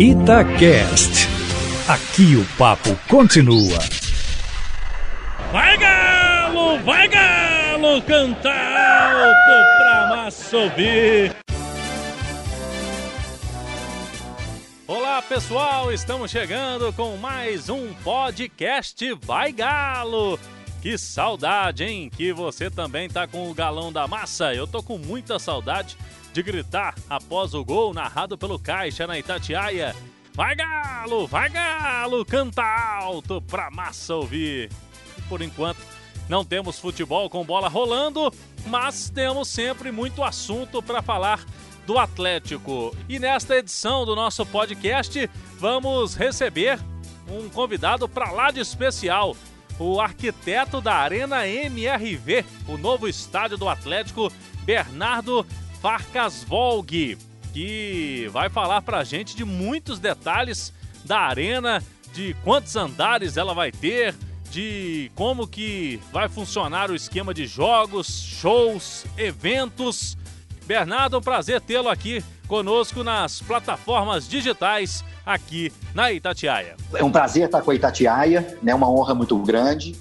Itacast. Aqui o papo continua. Vai galo, vai galo, canta alto pra massa. Olá pessoal, estamos chegando com mais um podcast Vai Galo. Que saudade, hein? Que você também tá com o galão da massa. Eu tô com muita saudade de gritar após o gol narrado pelo Caixa na Itatiaia. Vai galo, vai galo, canta alto pra massa ouvir. Por enquanto não temos futebol com bola rolando, mas temos sempre muito assunto para falar do Atlético. E nesta edição do nosso podcast, vamos receber um convidado para lá de especial, o arquiteto da Arena MRV, o novo estádio do Atlético, Bernardo Farcas Volg, que vai falar para a gente de muitos detalhes da arena, de quantos andares ela vai ter, de como que vai funcionar o esquema de jogos, shows, eventos. Bernardo, um prazer tê-lo aqui conosco nas plataformas digitais aqui na Itatiaia. É um prazer estar com a Itatiaia, né? Uma honra muito grande.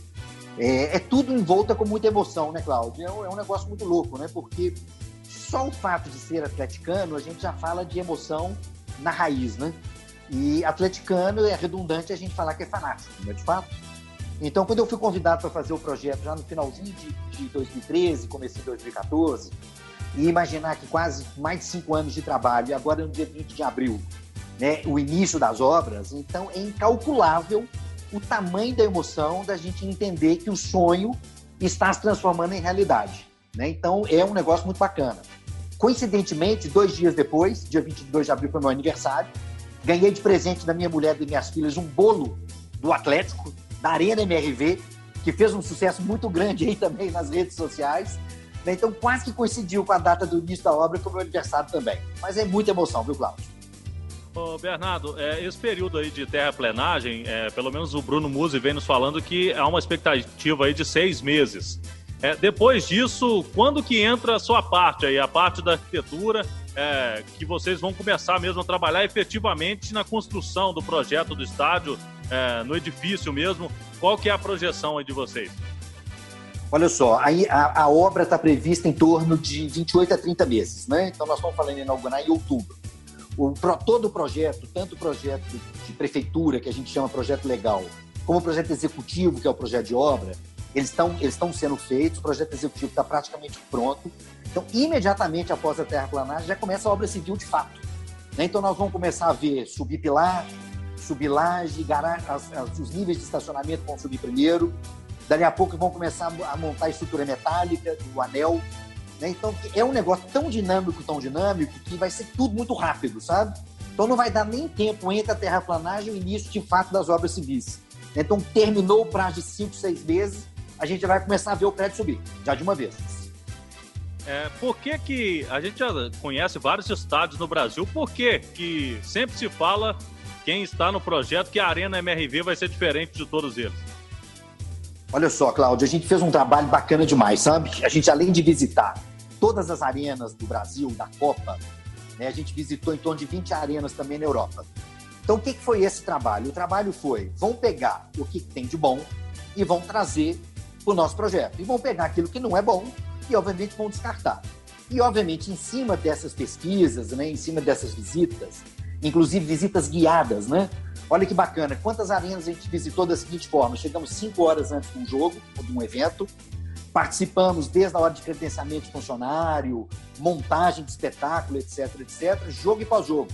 É, é tudo em volta com muita emoção, né, Cláudio? É um, é um negócio muito louco, né? Porque só o fato de ser atleticano, a gente já fala de emoção na raiz, né? E atleticano é redundante a gente falar que é fanático, não é de fato? Então, quando eu fui convidado para fazer o projeto já no finalzinho de, de 2013, comecei em 2014, e imaginar que quase mais de cinco anos de trabalho, e agora no dia 20 de abril, né, o início das obras, então é incalculável o tamanho da emoção da gente entender que o sonho está se transformando em realidade. Né? Então, é um negócio muito bacana. Coincidentemente, dois dias depois, dia 22 de abril foi meu aniversário, ganhei de presente da minha mulher e das minhas filhas um bolo do Atlético, da Arena MRV, que fez um sucesso muito grande aí também nas redes sociais. Né? Então, quase que coincidiu com a data do início da obra com o meu aniversário também. Mas é muita emoção, viu, Cláudio? Ô Bernardo, é, esse período aí de terraplenagem, é, pelo menos o Bruno Musi vem nos falando que há uma expectativa aí de seis meses. É, depois disso, quando que entra a sua parte aí, a parte da arquitetura, é, que vocês vão começar mesmo a trabalhar efetivamente na construção do projeto do estádio, é, no edifício mesmo? Qual que é a projeção aí de vocês? Olha só, a, a obra está prevista em torno de 28 a 30 meses, né? Então nós estamos falando em inaugurar em outubro. O, todo o projeto, tanto o projeto de prefeitura, que a gente chama projeto legal, como o projeto executivo, que é o projeto de obra, eles estão eles sendo feitos, o projeto executivo está praticamente pronto. Então, imediatamente após a terraplanagem, já começa a obra civil de fato. Né? Então, nós vamos começar a ver subir pilar, subir laje, as, as, os níveis de estacionamento vão subir primeiro. Dali a pouco vão começar a montar a estrutura metálica do anel. Né? Então, é um negócio tão dinâmico, tão dinâmico, que vai ser tudo muito rápido, sabe? Então, não vai dar nem tempo entre a terraplanagem e o início de fato das obras civis. Então, terminou o prazo de 5, 6 meses, a gente vai começar a ver o prédio subir, já de uma vez. É, por que, que a gente já conhece vários estádios no Brasil, por que, que sempre se fala quem está no projeto que a Arena MRV vai ser diferente de todos eles? Olha só, Cláudio, a gente fez um trabalho bacana demais, sabe? A gente, além de visitar todas as arenas do Brasil, da Copa, né, a gente visitou em torno de 20 arenas também na Europa. Então, o que, que foi esse trabalho? O trabalho foi, vão pegar o que tem de bom e vão trazer para o nosso projeto. E vão pegar aquilo que não é bom e, obviamente, vão descartar. E, obviamente, em cima dessas pesquisas, né, em cima dessas visitas, inclusive visitas guiadas, né? Olha que bacana, quantas arenas a gente visitou da seguinte forma: chegamos cinco horas antes de um jogo ou de um evento, participamos desde a hora de credenciamento de funcionário, montagem de espetáculo, etc, etc, jogo e pós-jogo.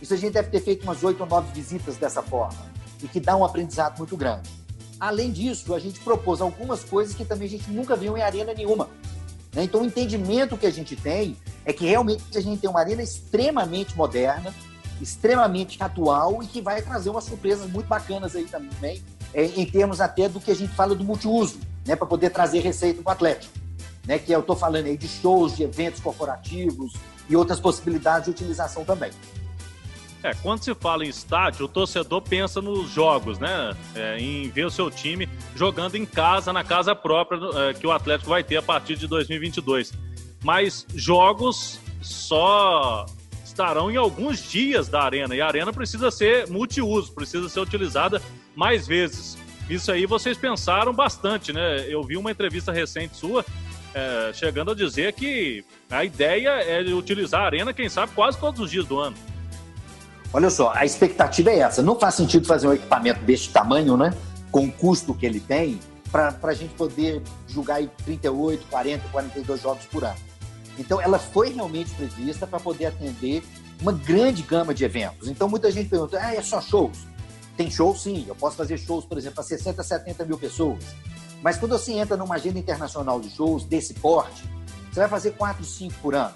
Isso a gente deve ter feito umas oito ou nove visitas dessa forma, e que dá um aprendizado muito grande. Além disso, a gente propôs algumas coisas que também a gente nunca viu em arena nenhuma. Né? Então, o entendimento que a gente tem é que realmente a gente tem uma arena extremamente moderna, extremamente atual e que vai trazer umas surpresas muito bacanas aí também, é, em termos até do que a gente fala do multiuso, né? para poder trazer receita para o Atlético. Né? Que eu estou falando aí de shows, de eventos corporativos e outras possibilidades de utilização também. É, quando se fala em estádio, o torcedor pensa nos jogos, né? É, em ver o seu time jogando em casa, na casa própria é, que o Atlético vai ter a partir de 2022. Mas jogos só estarão em alguns dias da arena. E a arena precisa ser multiuso, precisa ser utilizada mais vezes. Isso aí vocês pensaram bastante, né? Eu vi uma entrevista recente sua é, chegando a dizer que a ideia é utilizar a arena, quem sabe, quase todos os dias do ano. Olha só, a expectativa é essa. Não faz sentido fazer um equipamento deste tamanho, né? Com o custo que ele tem, para a gente poder julgar aí 38, 40, 42 jogos por ano. Então, ela foi realmente prevista para poder atender uma grande gama de eventos. Então, muita gente pergunta: ah, é só shows? Tem shows, sim. Eu posso fazer shows, por exemplo, para 60, 70 mil pessoas. Mas quando você entra numa agenda internacional de shows desse porte, você vai fazer 4, 5 por ano.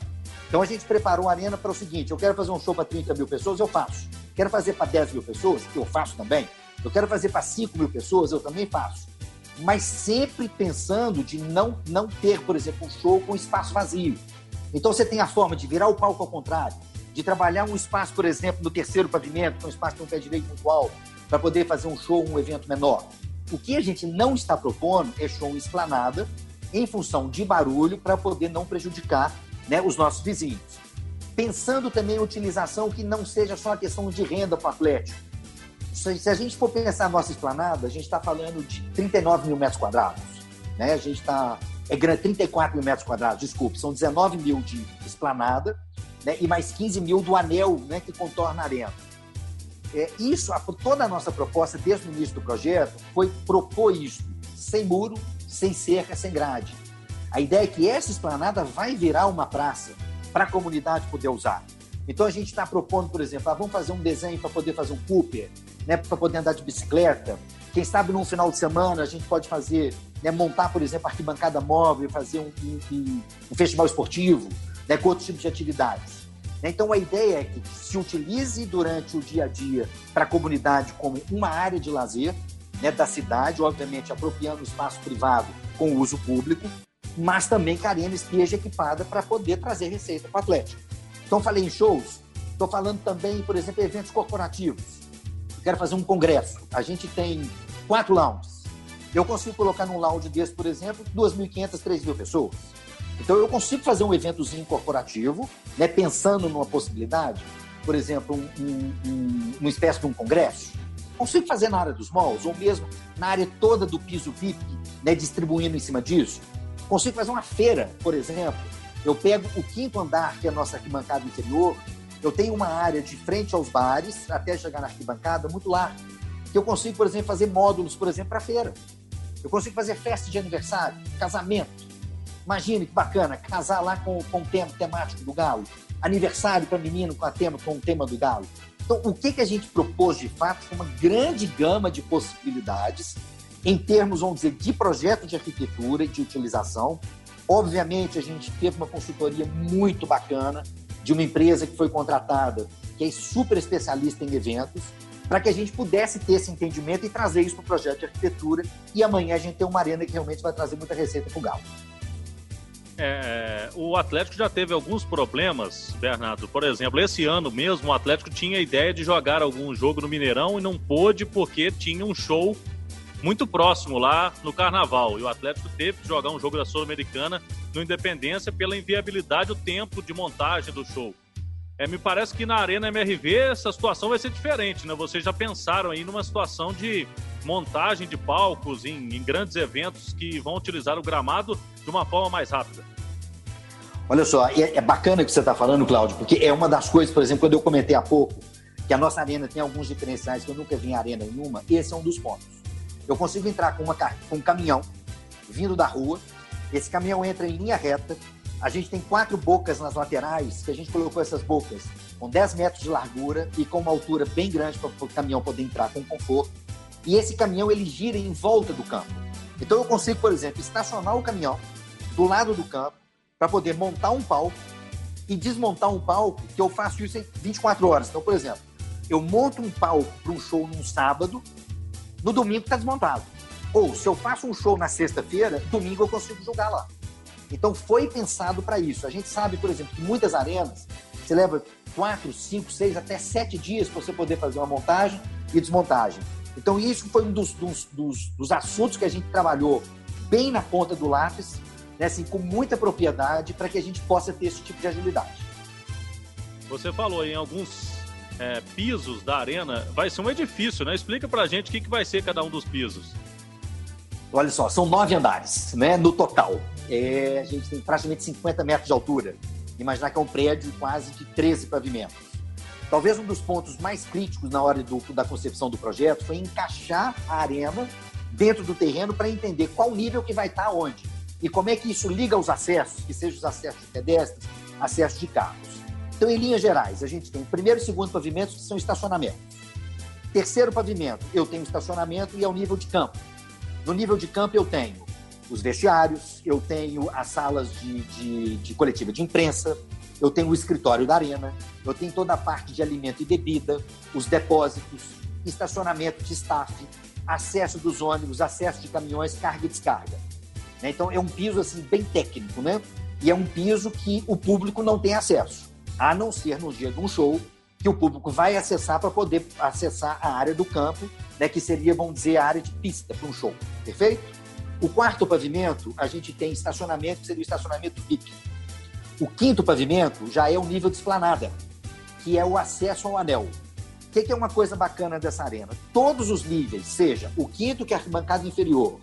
Então, a gente preparou a arena para o seguinte: eu quero fazer um show para 30 mil pessoas, eu faço. Quero fazer para 10 mil pessoas, eu faço também. Eu quero fazer para 5 mil pessoas, eu também faço mas sempre pensando de não, não ter, por exemplo, um show com espaço vazio. Então você tem a forma de virar o palco ao contrário, de trabalhar um espaço, por exemplo, no terceiro pavimento, um espaço com um pé direito muito alto, para poder fazer um show, um evento menor. O que a gente não está propondo é show em esplanada, em função de barulho, para poder não prejudicar né, os nossos vizinhos. Pensando também em utilização que não seja só a questão de renda para o Atlético, se a gente for pensar a nossa esplanada, a gente está falando de 39 mil metros quadrados. Né? A gente está. É grande, 34 mil metros quadrados, desculpe, são 19 mil de esplanada né? e mais 15 mil do anel né, que contorna a arena. É, isso, toda a nossa proposta desde o início do projeto foi propor isso, sem muro, sem cerca, sem grade. A ideia é que essa esplanada vai virar uma praça para a comunidade poder usar. Então a gente está propondo, por exemplo, ah, vamos fazer um desenho para poder fazer um Cooper, né, para poder andar de bicicleta. Quem sabe num final de semana a gente pode fazer, né, montar, por exemplo, arquibancada móvel, fazer um, um, um festival esportivo, né, com outros tipos de atividades. Então a ideia é que se utilize durante o dia a dia para a comunidade como uma área de lazer né, da cidade, obviamente apropriando o espaço privado com uso público, mas também que a arena esteja equipada para poder trazer receita para o Atlético. Então falei em shows, estou falando também, por exemplo, eventos corporativos quero fazer um congresso. A gente tem quatro lounges. Eu consigo colocar num lounge desse, por exemplo, 2.500, 3.000 pessoas. Então, eu consigo fazer um eventozinho corporativo, né, pensando numa possibilidade, por exemplo, um, um, um, uma espécie de um congresso. Consigo fazer na área dos malls, ou mesmo na área toda do piso VIP, né, distribuindo em cima disso. Consigo fazer uma feira, por exemplo. Eu pego o quinto andar, que é a nossa arquibancada interior, eu tenho uma área de frente aos bares, até chegar na arquibancada, muito larga, que eu consigo, por exemplo, fazer módulos, por exemplo, para feira. Eu consigo fazer festa de aniversário, casamento. Imagine que bacana, casar lá com, com o tema temático do galo. Aniversário para menino com, a tema, com o tema do galo. Então, o que, que a gente propôs de fato foi uma grande gama de possibilidades em termos, vamos dizer, de projeto de arquitetura e de utilização. Obviamente, a gente teve uma consultoria muito bacana, de uma empresa que foi contratada, que é super especialista em eventos, para que a gente pudesse ter esse entendimento e trazer isso para o projeto de arquitetura. E amanhã a gente tem uma arena que realmente vai trazer muita receita para o Galo. É, o Atlético já teve alguns problemas, Bernardo. Por exemplo, esse ano mesmo o Atlético tinha a ideia de jogar algum jogo no Mineirão e não pôde porque tinha um show muito próximo lá no Carnaval. E o Atlético teve que jogar um jogo da Sul-Americana no Independência pela inviabilidade do tempo de montagem do show. É, me parece que na Arena MRV essa situação vai ser diferente, né? Vocês já pensaram aí numa situação de montagem de palcos em, em grandes eventos que vão utilizar o gramado de uma forma mais rápida. Olha só, é, é bacana o que você está falando, Cláudio, porque é uma das coisas, por exemplo, quando eu comentei há pouco, que a nossa arena tem alguns diferenciais que eu nunca vi em arena nenhuma, esse é um dos pontos. Eu consigo entrar com, uma, com um caminhão vindo da rua, esse caminhão entra em linha reta. A gente tem quatro bocas nas laterais, que a gente colocou essas bocas com 10 metros de largura e com uma altura bem grande para o caminhão poder entrar com conforto. E esse caminhão ele gira em volta do campo. Então eu consigo, por exemplo, estacionar o caminhão do lado do campo para poder montar um palco e desmontar um palco, que eu faço isso em 24 horas. Então, por exemplo, eu monto um palco para um show num sábado, no domingo está desmontado. Ou se eu faço um show na sexta-feira, domingo eu consigo jogar lá. Então foi pensado para isso. A gente sabe, por exemplo, que muitas arenas você leva quatro, cinco, seis, até sete dias para você poder fazer uma montagem e desmontagem. Então isso foi um dos, dos, dos, dos assuntos que a gente trabalhou bem na ponta do lápis, né, assim, com muita propriedade, para que a gente possa ter esse tipo de agilidade. você falou em alguns é, pisos da arena. Vai ser um edifício, né? Explica pra gente o que, que vai ser cada um dos pisos. Olha só, são nove andares, né? No total. É, a gente tem praticamente 50 metros de altura. Imaginar que é um prédio quase de 13 pavimentos. Talvez um dos pontos mais críticos na hora do, da concepção do projeto foi encaixar a arena dentro do terreno para entender qual nível que vai estar onde e como é que isso liga os acessos, que sejam os acessos de pedestres, acessos de carros. Então, em linhas gerais, a gente tem o primeiro e segundo pavimentos, que são estacionamentos. Terceiro pavimento, eu tenho estacionamento e é o nível de campo. No nível de campo, eu tenho os vestiários, eu tenho as salas de, de, de coletiva de imprensa, eu tenho o escritório da arena, eu tenho toda a parte de alimento e bebida, os depósitos, estacionamento de staff, acesso dos ônibus, acesso de caminhões, carga e descarga. Né? Então é um piso assim bem técnico, né? E é um piso que o público não tem acesso, a não ser no dia de um show que o público vai acessar para poder acessar a área do campo, né, que seria, vamos dizer, a área de pista para um show, perfeito? O quarto pavimento, a gente tem estacionamento, que seria o estacionamento VIP. O quinto pavimento já é o nível de esplanada, que é o acesso ao anel. O que, é uma coisa bacana dessa arena? Todos os níveis, seja o quinto, que é a arquibancada inferior,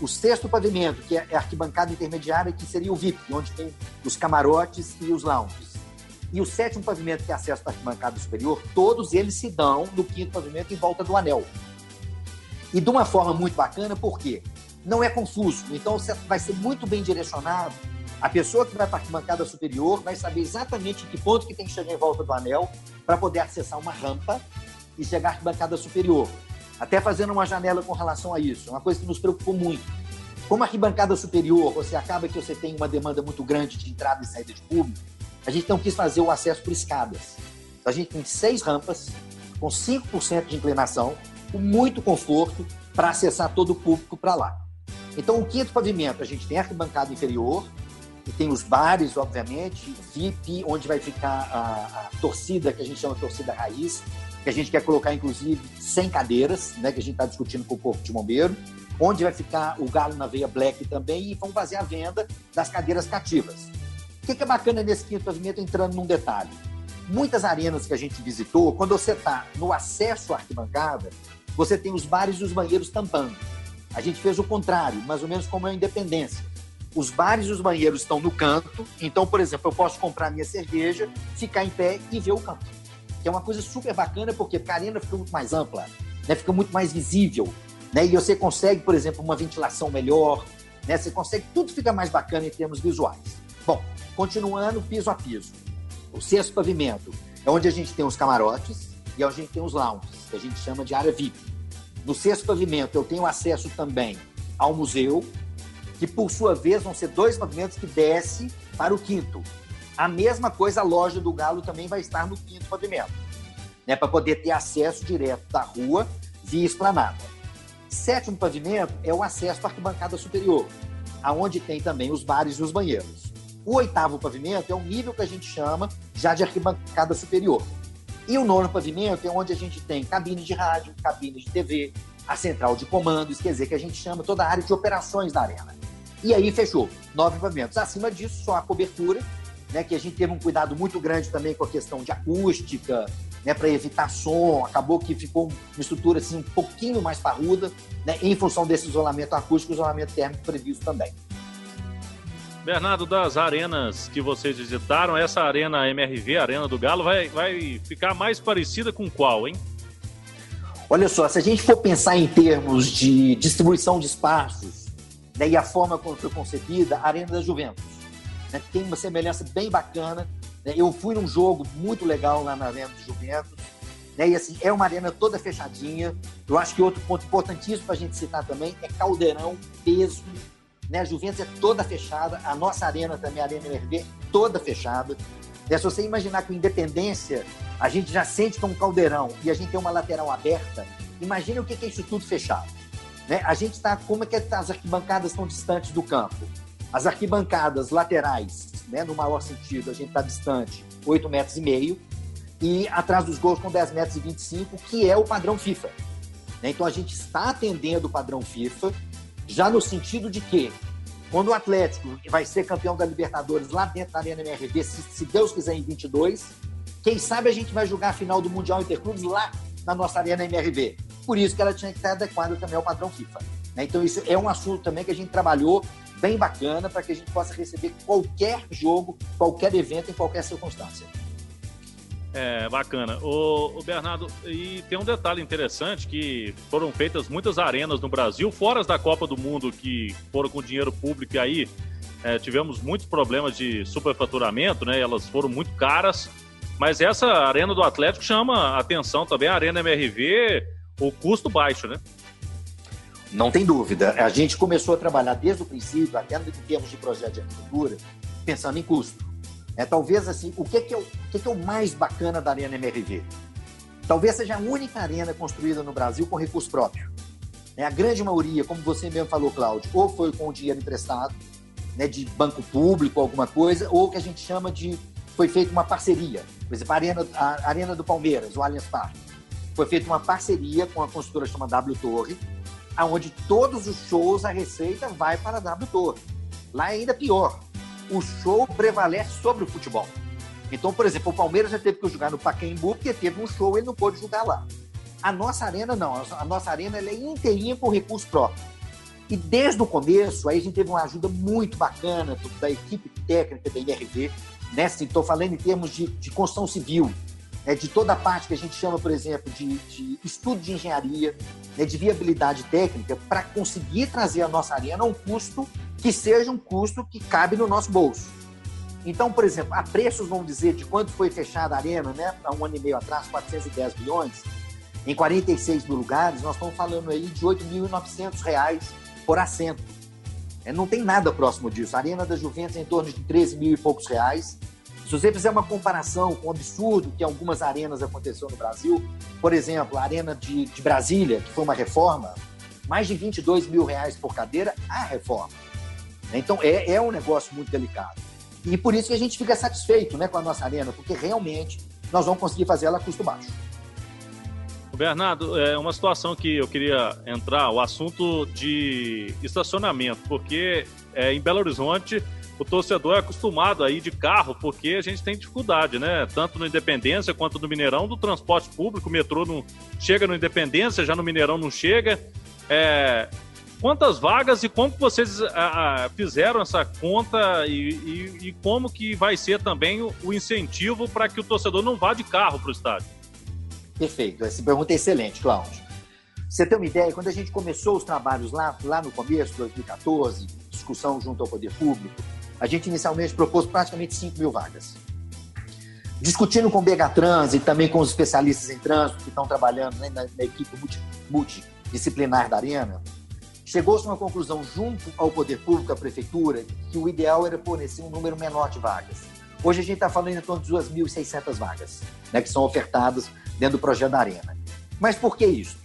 o sexto pavimento, que é a arquibancada intermediária, que seria o VIP, onde tem os camarotes e os lounges. E o sétimo pavimento, que é acesso à arquibancada superior, todos eles se dão no quinto pavimento em volta do anel. E de uma forma muito bacana, por quê? Não é confuso. Então, você vai ser muito bem direcionado. A pessoa que vai para a arquibancada superior vai saber exatamente em que ponto que tem que chegar em volta do anel para poder acessar uma rampa e chegar à arquibancada superior. Até fazendo uma janela com relação a isso, uma coisa que nos preocupou muito. Como a arquibancada superior, você acaba que você tem uma demanda muito grande de entrada e saída de público, a gente não quis fazer o acesso por escadas. Então, a gente tem seis rampas, com 5% de inclinação, com muito conforto para acessar todo o público para lá. Então, o quinto pavimento, a gente tem arquibancada inferior, e tem os bares, obviamente, VIP, onde vai ficar a, a torcida, que a gente chama de torcida raiz, que a gente quer colocar, inclusive, 100 cadeiras, né, que a gente está discutindo com o Corpo de Bombeiro, onde vai ficar o Galo na Veia Black também, e vão fazer a venda das cadeiras cativas. O que é bacana nesse quinto pavimento, entrando num detalhe? Muitas arenas que a gente visitou, quando você está no acesso à arquibancada, você tem os bares e os banheiros tampando. A gente fez o contrário, mais ou menos como é a Independência. Os bares e os banheiros estão no canto, então, por exemplo, eu posso comprar minha cerveja, ficar em pé e ver o campo que é uma coisa super bacana, porque a arena fica muito mais ampla, né? fica muito mais visível, né? e você consegue, por exemplo, uma ventilação melhor, né? você consegue, tudo fica mais bacana em termos visuais. Bom, continuando piso a piso. O sexto pavimento é onde a gente tem os camarotes e é onde a gente tem os lounges, que a gente chama de área VIP. No sexto pavimento eu tenho acesso também ao museu, que por sua vez vão ser dois pavimentos que desce para o quinto, a mesma coisa, a loja do Galo também vai estar no quinto pavimento, né, para poder ter acesso direto da rua via esplanada. Sétimo pavimento é o acesso à arquibancada superior, aonde tem também os bares e os banheiros. O oitavo pavimento é o nível que a gente chama já de arquibancada superior. E o nono pavimento é onde a gente tem cabine de rádio, cabine de TV, a central de comandos, quer dizer, que a gente chama toda a área de operações da arena. E aí fechou, nove pavimentos. Acima disso, só a cobertura né, que a gente teve um cuidado muito grande também com a questão de acústica, né, para evitar som. Acabou que ficou uma estrutura assim, um pouquinho mais parruda, né, em função desse isolamento acústico e isolamento térmico previsto também. Bernardo, das arenas que vocês visitaram, essa arena MRV, Arena do Galo, vai, vai ficar mais parecida com qual, hein? Olha só, se a gente for pensar em termos de distribuição de espaços né, e a forma como foi concebida, a Arena da Juventus né, tem uma semelhança bem bacana. Né? Eu fui num jogo muito legal lá na Arena do Juventus. Né? E assim, é uma arena toda fechadinha. Eu acho que outro ponto importantíssimo para a gente citar também é caldeirão, peso. Né? A Juventus é toda fechada, a nossa arena também, a Arena MRV, toda fechada. É, se você imaginar que Independência a gente já sente que é um caldeirão e a gente tem uma lateral aberta, imagine o que é isso tudo fechado. Né? A gente está, como é que as arquibancadas estão distantes do campo? As arquibancadas laterais, né, no maior sentido, a gente está distante 8 metros e meio, e atrás dos gols com 10 metros e 25, que é o padrão FIFA. Né? Então a gente está atendendo o padrão FIFA, já no sentido de que, quando o Atlético vai ser campeão da Libertadores lá dentro da Arena MRV, se, se Deus quiser, em 22, Quem sabe a gente vai jogar a final do Mundial Interclubes lá na nossa arena MRV. Por isso que ela tinha que estar adequada também ao padrão FIFA. Né? Então, isso é um assunto também que a gente trabalhou bem bacana para que a gente possa receber qualquer jogo, qualquer evento, em qualquer circunstância. É, bacana. O, o, Bernardo, e tem um detalhe interessante que foram feitas muitas arenas no Brasil, fora da Copa do Mundo, que foram com dinheiro público e aí é, tivemos muitos problemas de superfaturamento, né? Elas foram muito caras, mas essa arena do Atlético chama atenção também, a Arena MRV, o custo baixo, né? Não tem dúvida. A gente começou a trabalhar desde o princípio, até em termos de projeto de arquitetura, pensando em custo. É, talvez assim, o que, que, é o, o que, que é o mais bacana da Arena MRV? Talvez seja a única arena construída no Brasil com recurso próprio. É, a grande maioria, como você mesmo falou, Cláudio, ou foi com dinheiro emprestado, né, de banco público, alguma coisa, ou que a gente chama de. Foi feita uma parceria. Por exemplo, a Arena, a Arena do Palmeiras, o Allianz Parque. Foi feita uma parceria com a construtora chamada W Torre, aonde todos os shows, a receita vai para a W Torre. Lá é ainda pior o show prevalece sobre o futebol. Então, por exemplo, o Palmeiras já teve que jogar no Pacaembu porque teve um show e ele não pôde jogar lá. A nossa arena não, a nossa arena é inteirinha com recurso próprio. E desde o começo, aí a gente teve uma ajuda muito bacana da equipe técnica da IRV, né? Estou falando em termos de, de construção civil, né? de toda a parte que a gente chama, por exemplo, de, de estudo de engenharia, né? de viabilidade técnica, para conseguir trazer a nossa arena a um custo que seja um custo que cabe no nosso bolso. Então, por exemplo, a preços, vamos dizer, de quanto foi fechada a arena, né, há um ano e meio atrás, 410 bilhões, em 46 mil lugares, nós estamos falando aí de 8.900 reais por assento. É, não tem nada próximo disso. A Arena da Juventus é em torno de 13 mil e poucos reais. Se você fizer uma comparação com o absurdo que algumas arenas aconteceu no Brasil, por exemplo, a Arena de, de Brasília, que foi uma reforma, mais de 22 mil reais por cadeira, a reforma. Então é, é um negócio muito delicado. E por isso que a gente fica satisfeito né, com a nossa arena, porque realmente nós vamos conseguir fazer ela a custo baixo. Bernardo, é uma situação que eu queria entrar, o assunto de estacionamento, porque é, em Belo Horizonte o torcedor é acostumado a ir de carro, porque a gente tem dificuldade, né? Tanto no Independência quanto no Mineirão, do transporte público, o metrô não chega no Independência, já no Mineirão não chega. É, quantas vagas e como vocês a, ah, a, ah, fizeram essa conta e, e, e, como que vai ser também o, o incentivo para que o torcedor não vá de carro para o estádio? Perfeito, essa pergunta é excelente, Cláudio. Você tem uma ideia, quando a gente começou os trabalhos lá, lá no começo, 2014, discussão junto ao poder público, a gente inicialmente propôs praticamente 5 mil vagas. Discutindo com o BH e também com os especialistas em trânsito que estão trabalhando né, na, na, equipe multi, multidisciplinar da Arena, Chegou-se a uma conclusão junto ao poder público, à prefeitura, que o ideal era fornecer um número menor de vagas. Hoje a gente está falando em torno de 2.600 vagas, né, que são ofertadas dentro do projeto da Arena. Mas por que isso?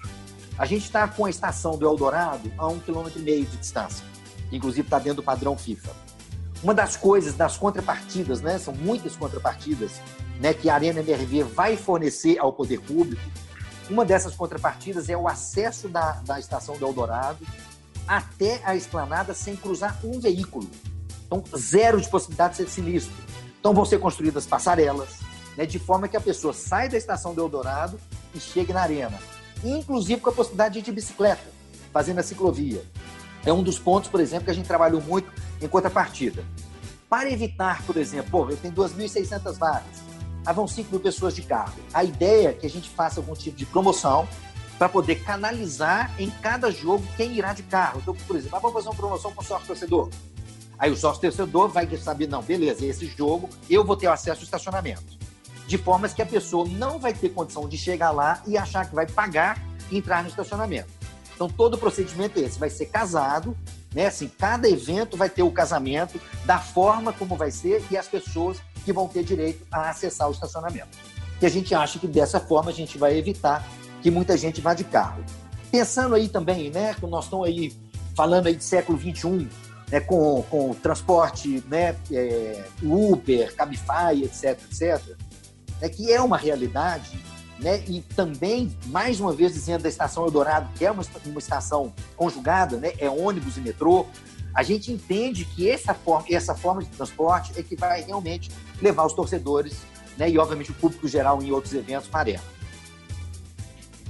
A gente está com a estação do Eldorado a um quilômetro e meio de distância, inclusive está dentro do padrão FIFA. Uma das coisas, das contrapartidas, né, são muitas contrapartidas, né, que a Arena MRV vai fornecer ao poder público. Uma dessas contrapartidas é o acesso da, da estação do Eldorado até a esplanada sem cruzar um veículo. Então, zero de possibilidade de ser sinistro. Então, vão ser construídas passarelas, né, de forma que a pessoa sai da estação do Eldorado e chegue na arena. Inclusive com a possibilidade de ir de bicicleta, fazendo a ciclovia. É um dos pontos, por exemplo, que a gente trabalhou muito em contrapartida. Para evitar, por exemplo, pô, eu tenho 2.600 vagas, ah, vão 5 mil pessoas de carro. A ideia é que a gente faça algum tipo de promoção para poder canalizar em cada jogo quem irá de carro. Então, por exemplo, ah, vamos fazer uma promoção com o sócio torcedor. Aí o sócio torcedor vai saber, não, beleza, esse jogo eu vou ter acesso ao estacionamento. De formas que a pessoa não vai ter condição de chegar lá e achar que vai pagar e entrar no estacionamento. Então, todo o procedimento é esse, vai ser casado, né? Assim, cada evento vai ter o casamento da forma como vai ser e as pessoas que vão ter direito a acessar o estacionamento. E a gente acha que dessa forma a gente vai evitar que muita gente vá de carro. Pensando aí também, né, que nós estamos aí falando aí de século 21, né, com, com transporte, né, é, Uber, Cabify, etc, etc, né, que é uma realidade, né, e também, mais uma vez dizendo da Estação Eldorado, que é uma, uma estação conjugada, né, é ônibus e metrô, a gente entende que essa forma, essa forma de transporte é que vai realmente levar os torcedores né? E, obviamente, o público geral em outros eventos para a Arena.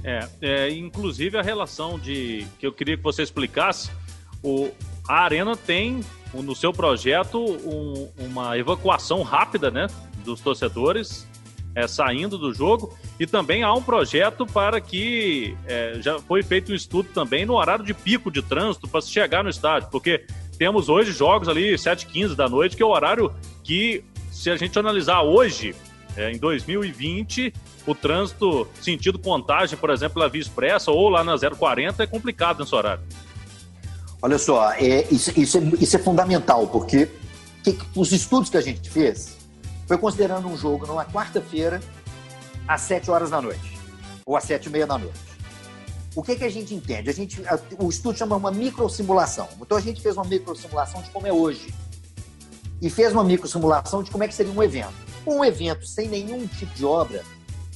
É, é, inclusive a relação de que eu queria que você explicasse, o, a Arena tem no seu projeto um, uma evacuação rápida, né, dos torcedores é, saindo do jogo e também há um projeto para que é, já foi feito um estudo também no horário de pico de trânsito para se chegar no estádio, porque temos hoje jogos ali 7h15 da noite, que é o horário que, se a gente analisar hoje, é, em 2020, o trânsito sentido contagem, por exemplo, na Via Expressa ou lá na 040 é complicado nesse horário. Olha só, é, isso, isso, é, isso é fundamental, porque que, os estudos que a gente fez foi considerando um jogo numa quarta-feira às 7 horas da noite, ou às 7 e meia da noite. O que, que a gente entende? A gente, o estudo chama uma microsimulação. Então a gente fez uma microsimulação de como é hoje. E fez uma microsimulação de como é que seria um evento. Um evento sem nenhum tipo de obra,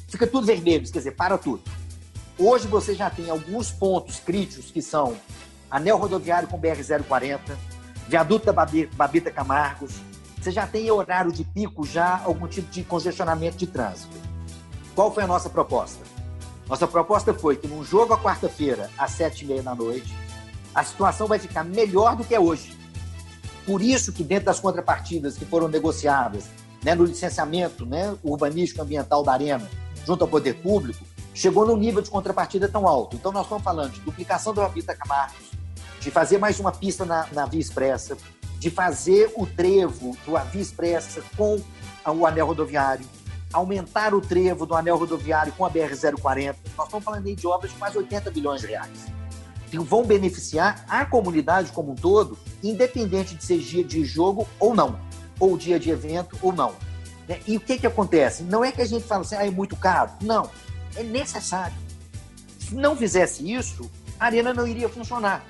fica tudo vermelho, quer dizer, para tudo. Hoje você já tem alguns pontos críticos que são anel rodoviário com BR-040, viaduto da Babita Camargos, você já tem horário de pico, já algum tipo de congestionamento de trânsito. Qual foi a nossa proposta? Nossa proposta foi que num jogo à quarta-feira, às sete e meia da noite, a situação vai ficar melhor do que é hoje. Por isso que dentro das contrapartidas que foram negociadas né, no licenciamento né, urbanístico ambiental da Arena, junto ao poder público, chegou num nível de contrapartida tão alto. Então, nós estamos falando de duplicação do Habita Camargos, de fazer mais uma pista na, na Via Expressa, de fazer o trevo do Via Expressa com o anel rodoviário, aumentar o trevo do anel rodoviário com a BR-040. Nós estamos falando aí de obras de quase 80 bilhões de reais. Que vão beneficiar a comunidade como um todo, independente de ser dia de jogo ou não, ou dia de evento ou não. Né? E o que, que acontece? Não é que a gente fala assim, ah, é muito caro. Não, é necessário. Se não fizesse isso, a arena não iria funcionar.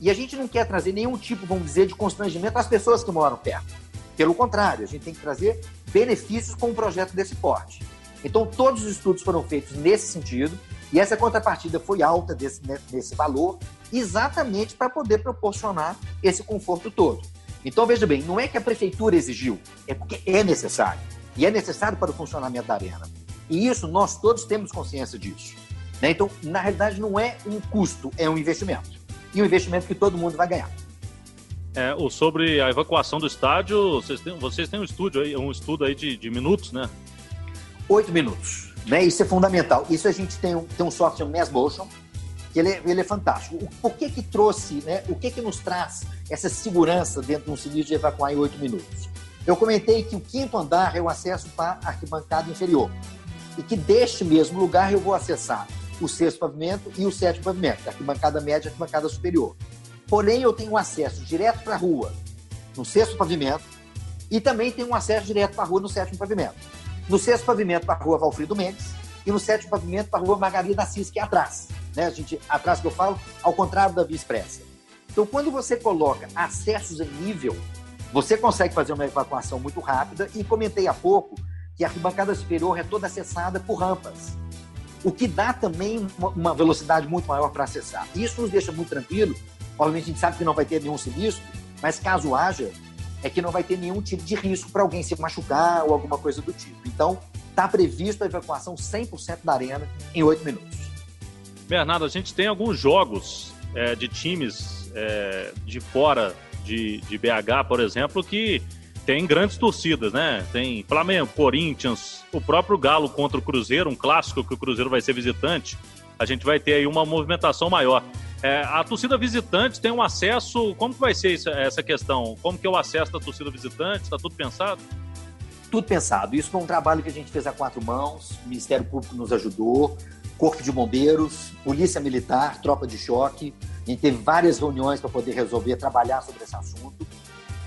E a gente não quer trazer nenhum tipo, vamos dizer, de constrangimento às pessoas que moram perto. Pelo contrário, a gente tem que trazer benefícios com um projeto desse porte. Então, todos os estudos foram feitos nesse sentido, e essa contrapartida foi alta desse, nesse valor, exatamente para poder proporcionar esse conforto todo. Então, veja bem, não é que a prefeitura exigiu, é porque é necessário. E é necessário para o funcionamento da arena. E isso nós todos temos consciência disso. Né? Então, na realidade, não é um custo, é um investimento e um investimento que todo mundo vai ganhar. É, o, sobre a evacuação do estádio, vocês têm, vocês têm um estudo aí, um estudo aí de, de minutos, né? Oito minutos. Né? Isso é fundamental. Isso a gente tem um, tem um software Mass Motion, que ele é, ele é fantástico. O, por que que trouxe, né? O que que nos traz essa segurança dentro de um sinistro de evacuar em oito minutos? Eu comentei que o quinto andar é o acesso para a arquibancada inferior. E que deste mesmo lugar eu vou acessar o sexto pavimento e o sétimo pavimento, a arquibancada média e arquibancada superior. Porém, eu tenho acesso direto para a rua no sexto pavimento e também tenho acesso direto para a rua no sétimo pavimento. No sexto pavimento para a rua Valfrido Mendes e no sétimo pavimento para a rua Margarida Assis, que é atrás. Né? A gente, atrás que eu falo, ao contrário da Via Expressa. Então, quando você coloca acessos em nível, você consegue fazer uma evacuação muito rápida e comentei há pouco que a arquibancada superior é toda acessada por rampas o que dá também uma velocidade muito maior para acessar. Isso nos deixa muito tranquilo. Obviamente, a gente sabe que não vai ter nenhum sinistro, mas caso haja, é que não vai ter nenhum tipo de risco para alguém se machucar ou alguma coisa do tipo. Então, está previsto a evacuação 100% da arena em oito minutos. Bernardo, a gente tem alguns jogos é, de times é, de fora de, de BH, por exemplo, que tem grandes torcidas, né? Tem Flamengo, Corinthians, o próprio Galo contra o Cruzeiro, um clássico que o Cruzeiro vai ser visitante. A gente vai ter aí uma movimentação maior. É, a torcida visitante tem um acesso. Como que vai ser essa questão? Como que é o acesso da torcida visitante? Está tudo pensado? Tudo pensado. Isso foi um trabalho que a gente fez a quatro mãos. O Ministério Público nos ajudou, Corpo de Bombeiros, Polícia Militar, Tropa de Choque. A gente teve várias reuniões para poder resolver, trabalhar sobre esse assunto.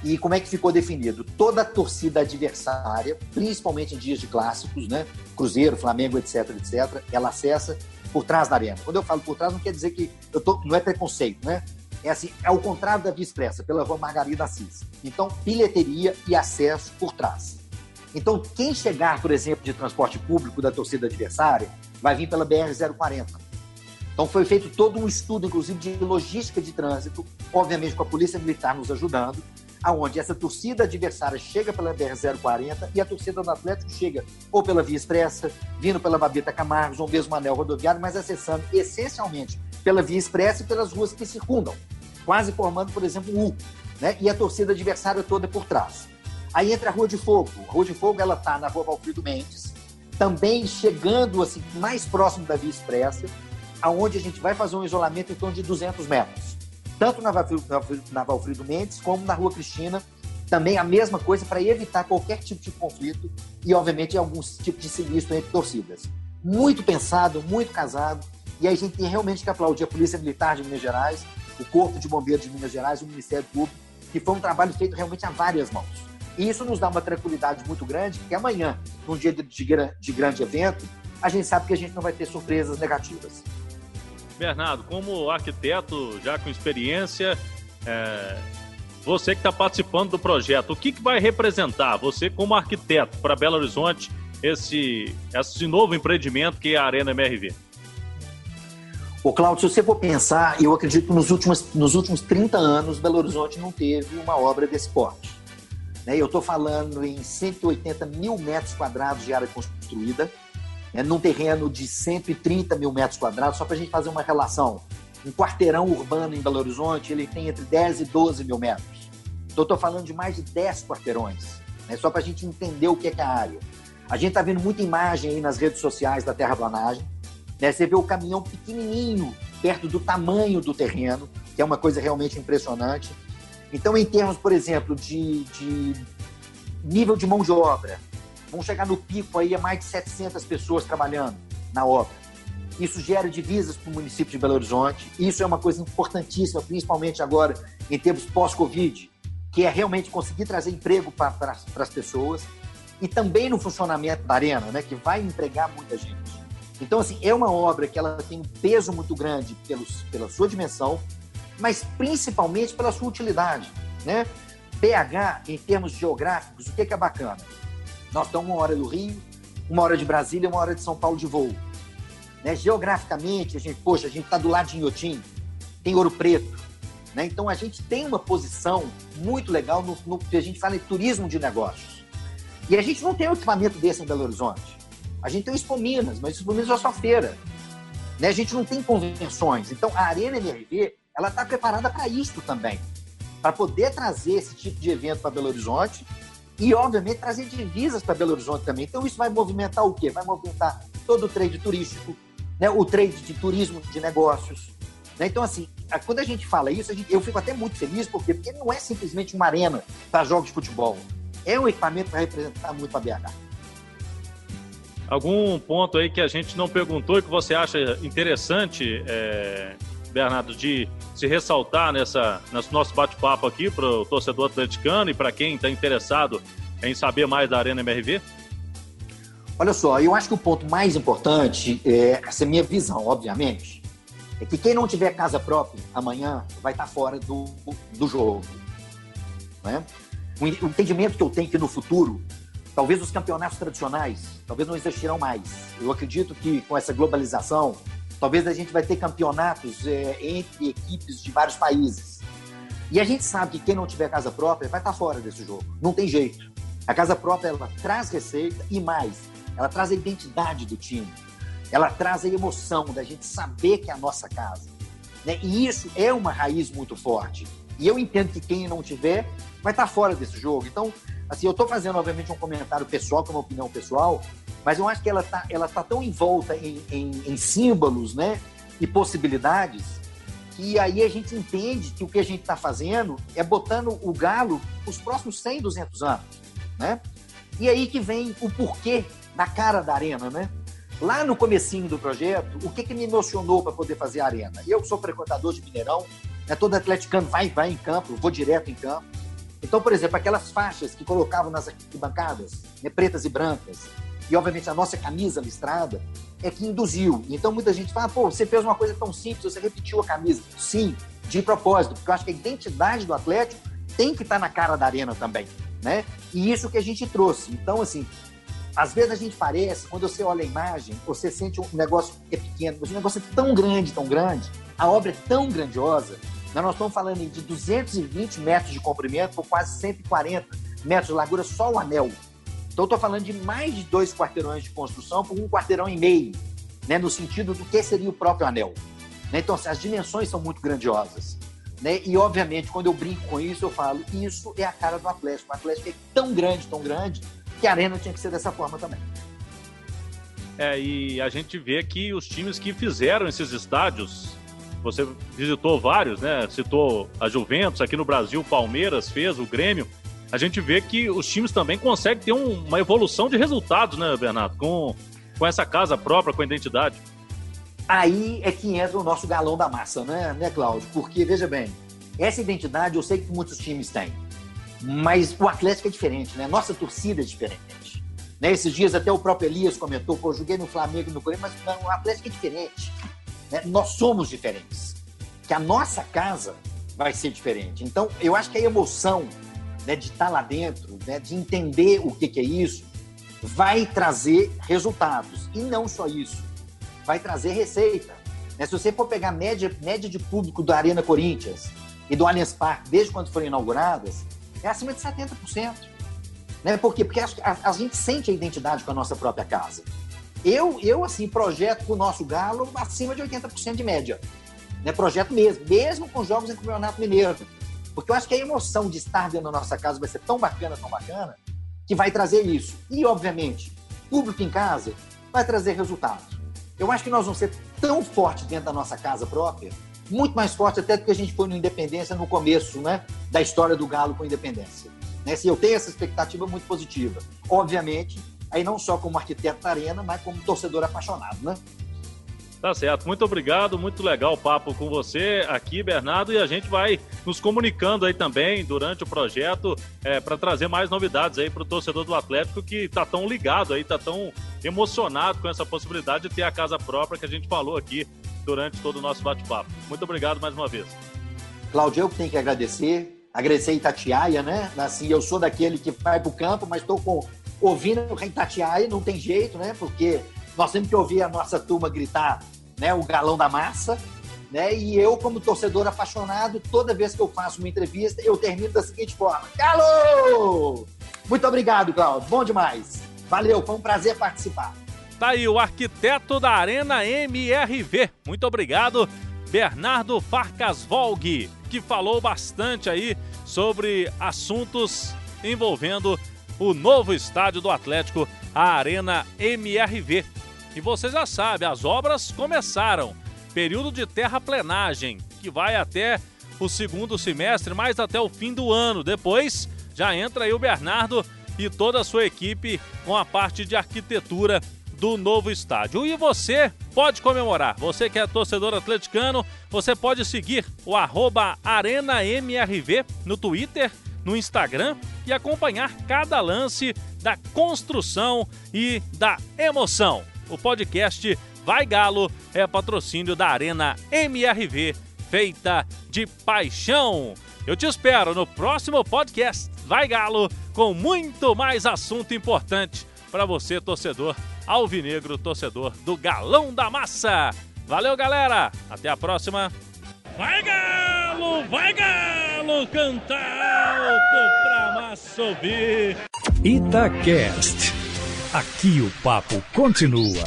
E como é que ficou definido? Toda a torcida adversária, principalmente em dias de clássicos, né? Cruzeiro, Flamengo, etc, etc, ela acessa por trás da arena. Quando eu falo por trás, não quer dizer que eu tô, não é preconceito, né? É assim, é o contrário da Via Expressa, pela rua Margarida Assis. Então, bilheteria e acesso por trás. Então, quem chegar, por exemplo, de transporte público da torcida adversária, vai vir pela BR-040. Então, foi feito todo um estudo, inclusive, de logística de trânsito, obviamente com a Polícia Militar nos ajudando, aonde essa torcida adversária chega pela BR-040 e a torcida do Atlético chega ou pela Via Expressa, vindo pela Babeta Camargos, ou mesmo anel rodoviário, mas acessando essencialmente pela Via Expressa e pelas ruas que circundam, quase formando, por exemplo, um U, né? e a torcida adversária toda por trás. Aí entra a Rua de Fogo. A Rua de Fogo ela está na Rua Valfrido Mendes, também chegando assim mais próximo da Via Expressa, aonde a gente vai fazer um isolamento em torno de 200 metros tanto na, Valfrido Mendes como na Rua Cristina. Também a mesma coisa para evitar qualquer tipo de conflito e, obviamente, alguns tipos de sinistro entre torcidas. Muito pensado, muito casado. E aí a gente tem realmente que aplaudir a Polícia Militar de Minas Gerais, o Corpo de Bombeiros de Minas Gerais, o Ministério Público, que foi um trabalho feito realmente a várias mãos. E isso nos dá uma tranquilidade muito grande, porque amanhã, num dia de, de grande evento, a gente sabe que a gente não vai ter surpresas negativas. Bernardo, como arquiteto já com experiência, é, você que está participando do projeto, o que, que vai representar você como arquiteto para Belo Horizonte esse, esse novo empreendimento que é a Arena MRV? Ô, Cláudio, se você for pensar, eu acredito que nos últimos, nos últimos 30 anos Belo Horizonte não teve uma obra desse porte. Né? Eu estou falando em 180 mil metros quadrados de área construída, é, num terreno de 130 mil metros quadrados, só para a gente fazer uma relação. Um quarteirão urbano em Belo Horizonte, ele tem entre 10 e 12 mil metros. Então, estou falando de mais de 10 quarteirões, né, só para a gente entender o que é, que é a área. A gente está vendo muita imagem aí nas redes sociais da terraplanagem. Né, você vê o caminhão pequenininho, perto do tamanho do terreno, que é uma coisa realmente impressionante. Então, em termos, por exemplo, de, de nível de mão de obra, Vamos chegar no pico aí a mais de 700 pessoas trabalhando na obra. Isso gera divisas para o município de Belo Horizonte. Isso é uma coisa importantíssima, principalmente agora em tempos pós-Covid, que é realmente conseguir trazer emprego para as pessoas e também no funcionamento da arena, né, que vai empregar muita gente. Então, assim, é uma obra que ela tem um peso muito grande pelos, pela sua dimensão, mas principalmente pela sua utilidade, né? BH, em termos geográficos, o que, que é bacana? Nós estamos uma hora do Rio, uma hora de Brasília, uma hora de São Paulo de voo. Né? Geograficamente, a gente, poxa, a gente está do lado de Inhotim, tem Ouro Preto. Né? Então, a gente tem uma posição muito legal no, no que a gente fala em turismo de negócios. E a gente não tem um equipamento desse em Belo Horizonte. A gente tem o Expo Minas, mas o Expo Minas é só feira. Né? A gente não tem convenções. Então, a Arena MRV, ela está preparada para isso também. Para poder trazer esse tipo de evento para Belo Horizonte e, obviamente, trazer divisas para Belo Horizonte também. Então, isso vai movimentar o quê? Vai movimentar todo o trade turístico, né? o trade de turismo de negócios. Né? Então, assim, quando a gente fala isso, gente, eu fico até muito feliz, porque, porque não é simplesmente uma arena para jogos de futebol. É um equipamento para representar muito a BH. Algum ponto aí que a gente não perguntou e que você acha interessante, é, Bernardo, de se ressaltar nessa, nesse nosso bate-papo aqui para o torcedor atleticano e para quem está interessado em saber mais da Arena MRV? Olha só, eu acho que o ponto mais importante, é, essa é minha visão, obviamente, é que quem não tiver casa própria amanhã vai estar tá fora do, do jogo. Né? O entendimento que eu tenho que no futuro, talvez os campeonatos tradicionais, talvez não existirão mais. Eu acredito que com essa globalização, Talvez a gente vai ter campeonatos é, entre equipes de vários países. E a gente sabe que quem não tiver casa própria vai estar fora desse jogo. Não tem jeito. A casa própria ela traz receita e mais, ela traz a identidade do time. Ela traz a emoção da gente saber que é a nossa casa. Né? E isso é uma raiz muito forte. E eu entendo que quem não tiver vai estar fora desse jogo. Então, assim, eu estou fazendo, obviamente, um comentário pessoal, com uma opinião pessoal, mas eu acho que ela está ela tá tão envolta em, em, em símbolos né, e possibilidades que aí a gente entende que o que a gente está fazendo é botando o galo os próximos 100, 200 anos, né? E aí que vem o porquê da cara da arena, né? Lá no comecinho do projeto, o que, que me emocionou para poder fazer a arena? Eu sou frequentador de Mineirão, né, todo atleticano vai, vai em campo, vou direto em campo. Então, por exemplo, aquelas faixas que colocavam nas arquibancadas, né, pretas e brancas, e obviamente a nossa camisa listrada, é que induziu. Então muita gente fala, pô, você fez uma coisa tão simples, você repetiu a camisa. Sim, de propósito, porque eu acho que a identidade do Atlético tem que estar tá na cara da arena também, né? E isso que a gente trouxe. Então, assim, às vezes a gente parece, quando você olha a imagem, você sente um negócio que é pequeno, mas o negócio é tão grande, tão grande, a obra é tão grandiosa, Nós estamos falando de 220 metros de comprimento por quase 140 metros de largura, só o anel. Então, estou falando de mais de dois quarteirões de construção por um quarteirão e meio, né, no sentido do que seria o próprio anel. Né? Então, assim, as dimensões são muito grandiosas. Né? E, obviamente, quando eu brinco com isso, eu falo, isso é a cara do Atlético. O Atlético é tão grande, tão grande, que a arena tinha que ser dessa forma também. É, e a gente vê que os times que fizeram esses estádios, você visitou vários, né? Citou a Juventus, aqui no Brasil, Palmeiras fez, o Grêmio. A gente vê que os times também conseguem ter um, uma evolução de resultados, né, Bernardo? Com, com essa casa própria, com a identidade. Aí é que entra o nosso galão da massa, né, né, Cláudio? Porque, veja bem, essa identidade eu sei que muitos times têm, mas o Atlético é diferente, né? Nossa torcida é diferente. Né? Esses dias até o próprio Elias comentou, pô, eu joguei no Flamengo e no Corinthians, mas não, o Atlético é diferente. Né? Nós somos diferentes. Que a nossa casa vai ser diferente. Então, eu acho que a emoção né, de estar lá dentro, né, de entender o que, que é isso, vai trazer resultados. E não só isso vai trazer receita. Né? Se você for pegar a média, média de público da Arena Corinthians e do Allianz Parque, desde quando foram inauguradas, é acima de 70%. Né? Por quê? Porque a, a, a gente sente a identidade com a nossa própria casa. Eu, eu assim, projeto com o nosso Galo acima de 80% de média. Né? Projeto mesmo, mesmo com jogos em Campeonato Mineiro. Porque eu acho que a emoção de estar dentro da nossa casa vai ser tão bacana, tão bacana, que vai trazer isso. E, obviamente, público em casa vai trazer resultados. Eu acho que nós vamos ser tão fortes dentro da nossa casa própria, muito mais forte até do que a gente foi no Independência no começo né, da história do Galo com Independência. Né? Se eu tenho essa expectativa muito positiva. Obviamente, aí não só como arquiteto da arena, mas como torcedor apaixonado, né? Tá certo, muito obrigado, muito legal o papo com você aqui, Bernardo, e a gente vai nos comunicando aí também durante o projeto é, para trazer mais novidades aí para o torcedor do Atlético que tá tão ligado aí, tá tão emocionado com essa possibilidade de ter a casa própria que a gente falou aqui durante todo o nosso bate-papo. Muito obrigado mais uma vez. Cláudio, eu que tenho que agradecer, agradecer Itatiaia, né? Assim, eu sou daquele que vai para o campo, mas estou com ouvindo Itatiaia, não tem jeito, né? Porque nós temos que ouvir a nossa turma gritar né, o galão da massa. Né? E eu, como torcedor apaixonado, toda vez que eu faço uma entrevista, eu termino da seguinte forma: Galo! Muito obrigado, Claudio. Bom demais. Valeu, foi um prazer participar. Tá aí o arquiteto da Arena MRV. Muito obrigado, Bernardo Farcas Volg, que falou bastante aí sobre assuntos envolvendo o novo estádio do Atlético, a Arena MRV. E você já sabe, as obras começaram. Período de terraplenagem, que vai até o segundo semestre, mais até o fim do ano. Depois já entra aí o Bernardo e toda a sua equipe com a parte de arquitetura do novo estádio. E você pode comemorar. Você que é torcedor atleticano, você pode seguir o arroba ArenaMRV no Twitter, no Instagram e acompanhar cada lance da construção e da emoção. O podcast Vai Galo é patrocínio da Arena MRV, feita de paixão. Eu te espero no próximo podcast Vai Galo com muito mais assunto importante para você, torcedor alvinegro, torcedor do Galão da Massa. Valeu, galera. Até a próxima. Vai Galo, vai Galo, canta alto pra massa ouvir. Itacast. Aqui o papo continua.